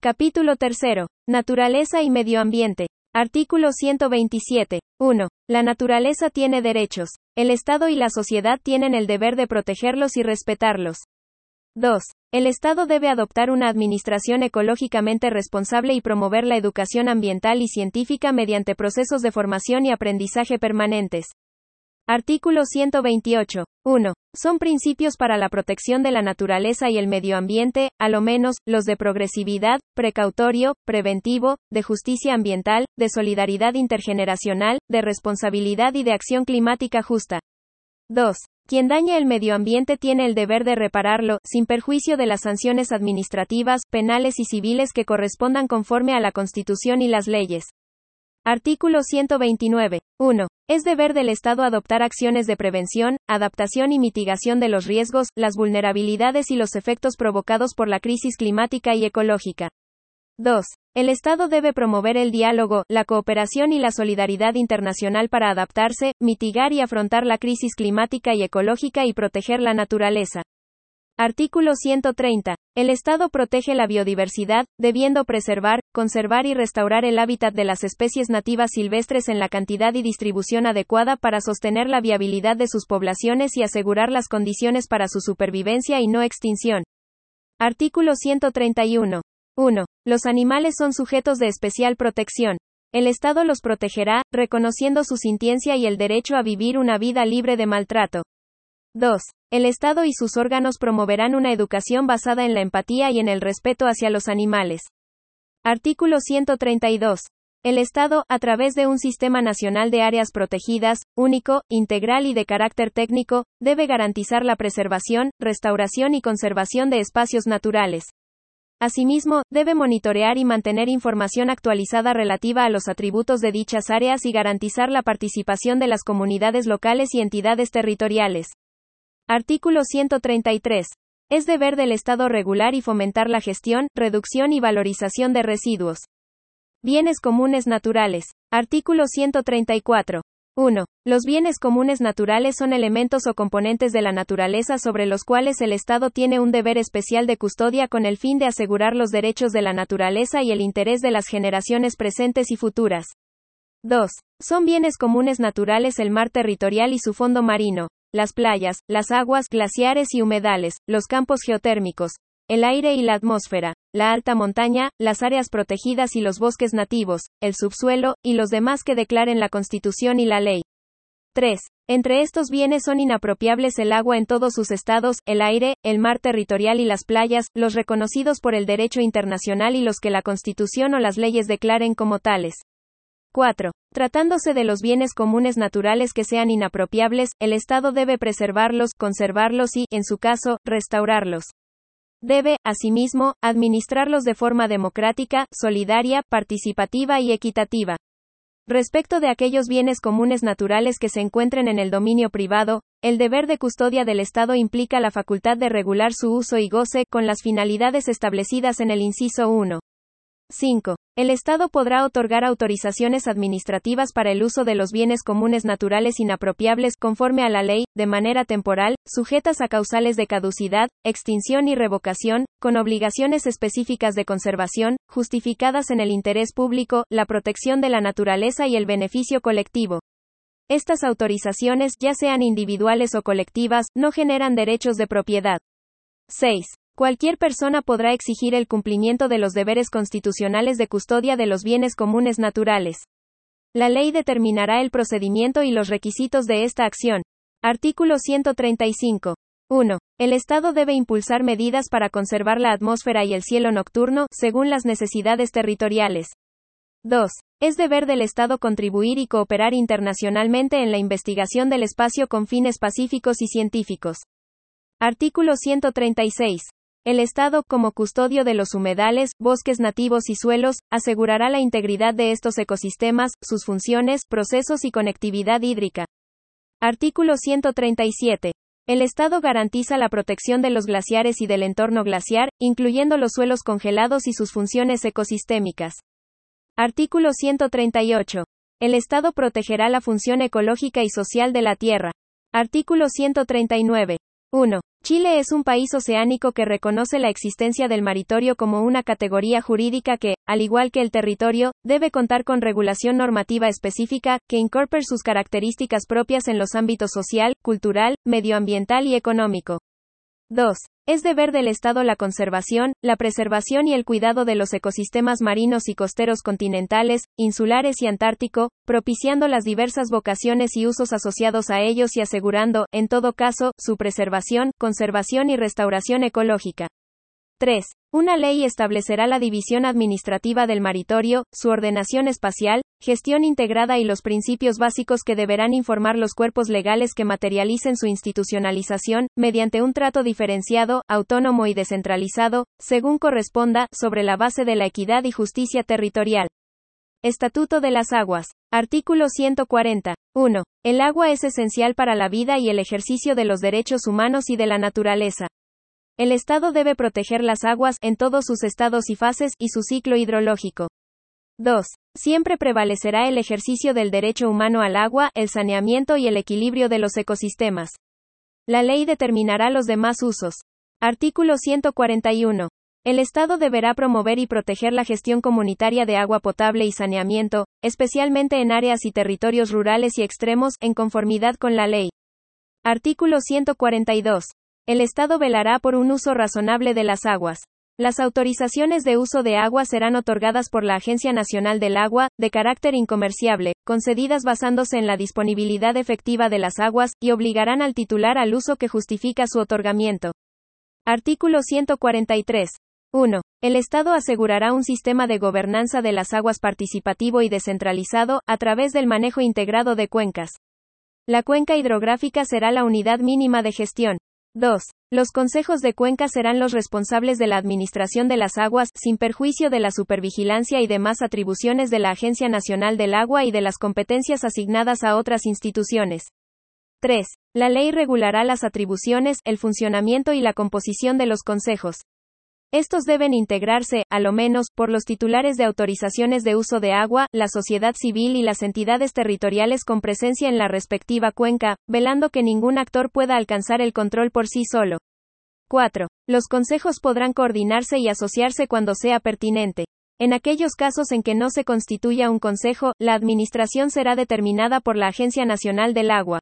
Capítulo 3. Naturaleza y medio ambiente. Artículo 127. 1. La naturaleza tiene derechos. El Estado y la sociedad tienen el deber de protegerlos y respetarlos. 2. El Estado debe adoptar una administración ecológicamente responsable y promover la educación ambiental y científica mediante procesos de formación y aprendizaje permanentes. Artículo 128. 1. Son principios para la protección de la naturaleza y el medio ambiente, a lo menos, los de progresividad, precautorio, preventivo, de justicia ambiental, de solidaridad intergeneracional, de responsabilidad y de acción climática justa. 2. Quien daña el medio ambiente tiene el deber de repararlo, sin perjuicio de las sanciones administrativas, penales y civiles que correspondan conforme a la Constitución y las leyes. Artículo 129. 1. Es deber del Estado adoptar acciones de prevención, adaptación y mitigación de los riesgos, las vulnerabilidades y los efectos provocados por la crisis climática y ecológica. 2. El Estado debe promover el diálogo, la cooperación y la solidaridad internacional para adaptarse, mitigar y afrontar la crisis climática y ecológica y proteger la naturaleza. Artículo 130. El Estado protege la biodiversidad, debiendo preservar, conservar y restaurar el hábitat de las especies nativas silvestres en la cantidad y distribución adecuada para sostener la viabilidad de sus poblaciones y asegurar las condiciones para su supervivencia y no extinción. Artículo 131. 1. Los animales son sujetos de especial protección. El Estado los protegerá, reconociendo su sintiencia y el derecho a vivir una vida libre de maltrato. 2. El Estado y sus órganos promoverán una educación basada en la empatía y en el respeto hacia los animales. Artículo 132. El Estado, a través de un sistema nacional de áreas protegidas, único, integral y de carácter técnico, debe garantizar la preservación, restauración y conservación de espacios naturales. Asimismo, debe monitorear y mantener información actualizada relativa a los atributos de dichas áreas y garantizar la participación de las comunidades locales y entidades territoriales. Artículo 133. Es deber del Estado regular y fomentar la gestión, reducción y valorización de residuos. Bienes comunes naturales. Artículo 134. 1. Los bienes comunes naturales son elementos o componentes de la naturaleza sobre los cuales el Estado tiene un deber especial de custodia con el fin de asegurar los derechos de la naturaleza y el interés de las generaciones presentes y futuras. 2. Son bienes comunes naturales el mar territorial y su fondo marino, las playas, las aguas, glaciares y humedales, los campos geotérmicos, el aire y la atmósfera, la alta montaña, las áreas protegidas y los bosques nativos, el subsuelo, y los demás que declaren la Constitución y la ley. 3. Entre estos bienes son inapropiables el agua en todos sus estados, el aire, el mar territorial y las playas, los reconocidos por el derecho internacional y los que la Constitución o las leyes declaren como tales. 4. Tratándose de los bienes comunes naturales que sean inapropiables, el Estado debe preservarlos, conservarlos y, en su caso, restaurarlos. Debe, asimismo, administrarlos de forma democrática, solidaria, participativa y equitativa. Respecto de aquellos bienes comunes naturales que se encuentren en el dominio privado, el deber de custodia del Estado implica la facultad de regular su uso y goce, con las finalidades establecidas en el inciso 1. 5. El Estado podrá otorgar autorizaciones administrativas para el uso de los bienes comunes naturales inapropiables conforme a la ley, de manera temporal, sujetas a causales de caducidad, extinción y revocación, con obligaciones específicas de conservación, justificadas en el interés público, la protección de la naturaleza y el beneficio colectivo. Estas autorizaciones, ya sean individuales o colectivas, no generan derechos de propiedad. 6. Cualquier persona podrá exigir el cumplimiento de los deberes constitucionales de custodia de los bienes comunes naturales. La ley determinará el procedimiento y los requisitos de esta acción. Artículo 135. 1. El Estado debe impulsar medidas para conservar la atmósfera y el cielo nocturno, según las necesidades territoriales. 2. Es deber del Estado contribuir y cooperar internacionalmente en la investigación del espacio con fines pacíficos y científicos. Artículo 136. El Estado, como custodio de los humedales, bosques nativos y suelos, asegurará la integridad de estos ecosistemas, sus funciones, procesos y conectividad hídrica. Artículo 137. El Estado garantiza la protección de los glaciares y del entorno glaciar, incluyendo los suelos congelados y sus funciones ecosistémicas. Artículo 138. El Estado protegerá la función ecológica y social de la Tierra. Artículo 139. 1. Chile es un país oceánico que reconoce la existencia del maritorio como una categoría jurídica que, al igual que el territorio, debe contar con regulación normativa específica, que incorpore sus características propias en los ámbitos social, cultural, medioambiental y económico. 2. Es deber del Estado la conservación, la preservación y el cuidado de los ecosistemas marinos y costeros continentales, insulares y antártico, propiciando las diversas vocaciones y usos asociados a ellos y asegurando, en todo caso, su preservación, conservación y restauración ecológica. 3. Una ley establecerá la división administrativa del maritorio, su ordenación espacial, gestión integrada y los principios básicos que deberán informar los cuerpos legales que materialicen su institucionalización, mediante un trato diferenciado, autónomo y descentralizado, según corresponda, sobre la base de la equidad y justicia territorial. Estatuto de las Aguas. Artículo 140. 1. El agua es esencial para la vida y el ejercicio de los derechos humanos y de la naturaleza. El Estado debe proteger las aguas, en todos sus estados y fases, y su ciclo hidrológico. 2. Siempre prevalecerá el ejercicio del derecho humano al agua, el saneamiento y el equilibrio de los ecosistemas. La ley determinará los demás usos. Artículo 141. El Estado deberá promover y proteger la gestión comunitaria de agua potable y saneamiento, especialmente en áreas y territorios rurales y extremos, en conformidad con la ley. Artículo 142. El Estado velará por un uso razonable de las aguas. Las autorizaciones de uso de agua serán otorgadas por la Agencia Nacional del Agua, de carácter incomerciable, concedidas basándose en la disponibilidad efectiva de las aguas, y obligarán al titular al uso que justifica su otorgamiento. Artículo 143. 1. El Estado asegurará un sistema de gobernanza de las aguas participativo y descentralizado, a través del manejo integrado de cuencas. La cuenca hidrográfica será la unidad mínima de gestión. 2. Los consejos de cuenca serán los responsables de la administración de las aguas, sin perjuicio de la supervigilancia y demás atribuciones de la Agencia Nacional del Agua y de las competencias asignadas a otras instituciones. 3. La ley regulará las atribuciones, el funcionamiento y la composición de los consejos. Estos deben integrarse, a lo menos, por los titulares de autorizaciones de uso de agua, la sociedad civil y las entidades territoriales con presencia en la respectiva cuenca, velando que ningún actor pueda alcanzar el control por sí solo. 4. Los consejos podrán coordinarse y asociarse cuando sea pertinente. En aquellos casos en que no se constituya un consejo, la administración será determinada por la Agencia Nacional del Agua.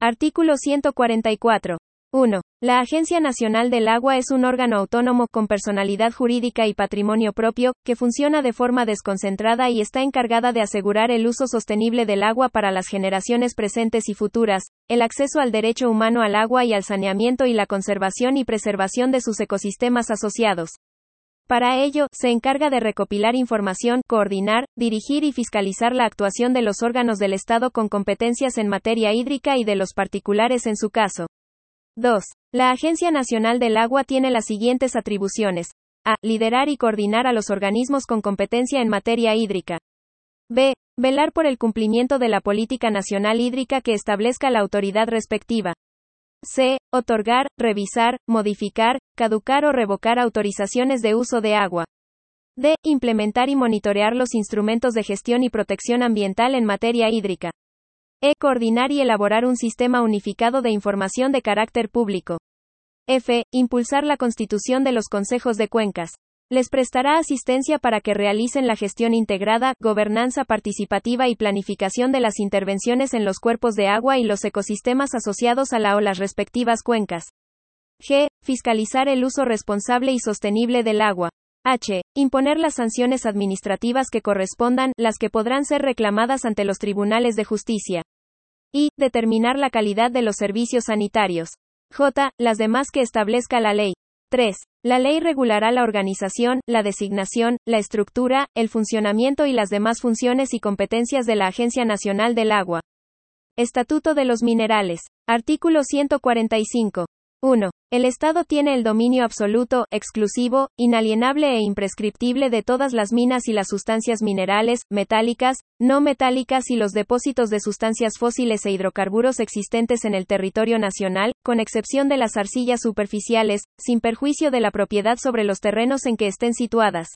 Artículo 144. 1. La Agencia Nacional del Agua es un órgano autónomo con personalidad jurídica y patrimonio propio, que funciona de forma desconcentrada y está encargada de asegurar el uso sostenible del agua para las generaciones presentes y futuras, el acceso al derecho humano al agua y al saneamiento y la conservación y preservación de sus ecosistemas asociados. Para ello, se encarga de recopilar información, coordinar, dirigir y fiscalizar la actuación de los órganos del Estado con competencias en materia hídrica y de los particulares en su caso. 2. La Agencia Nacional del Agua tiene las siguientes atribuciones. A. Liderar y coordinar a los organismos con competencia en materia hídrica. B. Velar por el cumplimiento de la política nacional hídrica que establezca la autoridad respectiva. C. Otorgar, revisar, modificar, caducar o revocar autorizaciones de uso de agua. D. Implementar y monitorear los instrumentos de gestión y protección ambiental en materia hídrica. E. Coordinar y elaborar un sistema unificado de información de carácter público. F. Impulsar la constitución de los consejos de cuencas. Les prestará asistencia para que realicen la gestión integrada, gobernanza participativa y planificación de las intervenciones en los cuerpos de agua y los ecosistemas asociados a la o las respectivas cuencas. G. Fiscalizar el uso responsable y sostenible del agua. H. Imponer las sanciones administrativas que correspondan, las que podrán ser reclamadas ante los tribunales de justicia. Y, determinar la calidad de los servicios sanitarios. J. Las demás que establezca la ley. 3. La ley regulará la organización, la designación, la estructura, el funcionamiento y las demás funciones y competencias de la Agencia Nacional del Agua. Estatuto de los Minerales. Artículo 145. 1. El Estado tiene el dominio absoluto, exclusivo, inalienable e imprescriptible de todas las minas y las sustancias minerales, metálicas, no metálicas y los depósitos de sustancias fósiles e hidrocarburos existentes en el territorio nacional, con excepción de las arcillas superficiales, sin perjuicio de la propiedad sobre los terrenos en que estén situadas.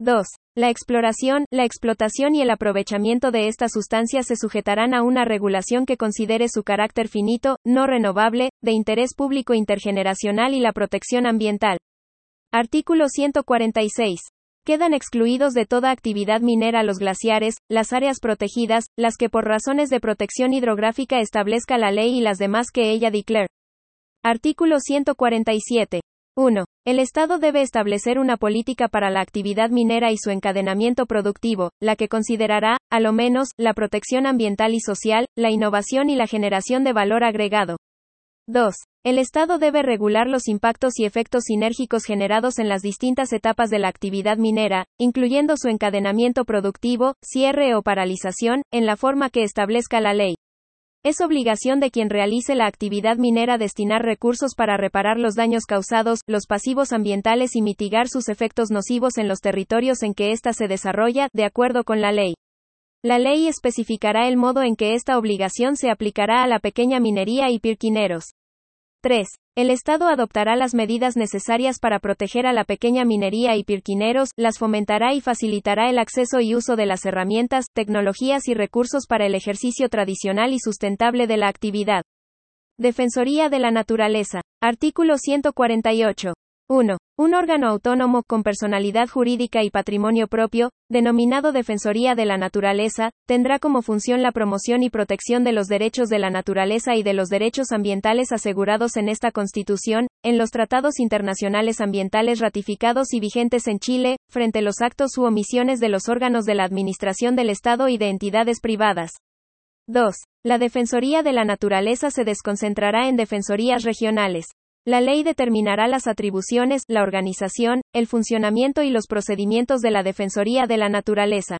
2. La exploración, la explotación y el aprovechamiento de estas sustancias se sujetarán a una regulación que considere su carácter finito, no renovable, de interés público intergeneracional y la protección ambiental. Artículo 146. Quedan excluidos de toda actividad minera los glaciares, las áreas protegidas, las que por razones de protección hidrográfica establezca la ley y las demás que ella declare. Artículo 147. 1. El Estado debe establecer una política para la actividad minera y su encadenamiento productivo, la que considerará, a lo menos, la protección ambiental y social, la innovación y la generación de valor agregado. 2. El Estado debe regular los impactos y efectos sinérgicos generados en las distintas etapas de la actividad minera, incluyendo su encadenamiento productivo, cierre o paralización, en la forma que establezca la ley. Es obligación de quien realice la actividad minera destinar recursos para reparar los daños causados, los pasivos ambientales y mitigar sus efectos nocivos en los territorios en que ésta se desarrolla, de acuerdo con la ley. La ley especificará el modo en que esta obligación se aplicará a la pequeña minería y pirquineros. 3. El Estado adoptará las medidas necesarias para proteger a la pequeña minería y pirquineros, las fomentará y facilitará el acceso y uso de las herramientas, tecnologías y recursos para el ejercicio tradicional y sustentable de la actividad. Defensoría de la Naturaleza. Artículo 148. 1. Un órgano autónomo con personalidad jurídica y patrimonio propio, denominado Defensoría de la Naturaleza, tendrá como función la promoción y protección de los derechos de la naturaleza y de los derechos ambientales asegurados en esta Constitución, en los tratados internacionales ambientales ratificados y vigentes en Chile, frente a los actos u omisiones de los órganos de la Administración del Estado y de entidades privadas. 2. La Defensoría de la Naturaleza se desconcentrará en defensorías regionales. La ley determinará las atribuciones, la organización, el funcionamiento y los procedimientos de la Defensoría de la Naturaleza.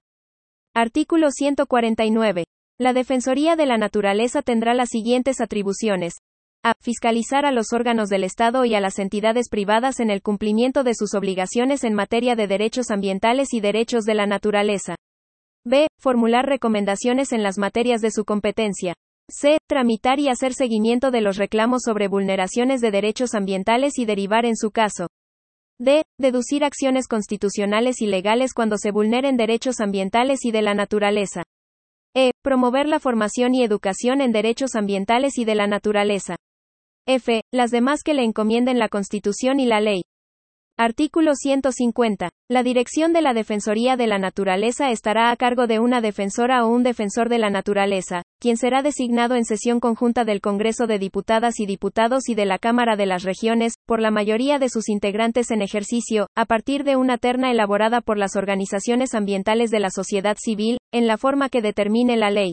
Artículo 149. La Defensoría de la Naturaleza tendrá las siguientes atribuciones. A. Fiscalizar a los órganos del Estado y a las entidades privadas en el cumplimiento de sus obligaciones en materia de derechos ambientales y derechos de la naturaleza. B. Formular recomendaciones en las materias de su competencia. C. Tramitar y hacer seguimiento de los reclamos sobre vulneraciones de derechos ambientales y derivar en su caso. D. Deducir acciones constitucionales y legales cuando se vulneren derechos ambientales y de la naturaleza. E. Promover la formación y educación en derechos ambientales y de la naturaleza. F. Las demás que le encomienden la Constitución y la ley. Artículo 150. La dirección de la Defensoría de la Naturaleza estará a cargo de una defensora o un defensor de la naturaleza, quien será designado en sesión conjunta del Congreso de Diputadas y Diputados y de la Cámara de las Regiones, por la mayoría de sus integrantes en ejercicio, a partir de una terna elaborada por las organizaciones ambientales de la sociedad civil, en la forma que determine la ley.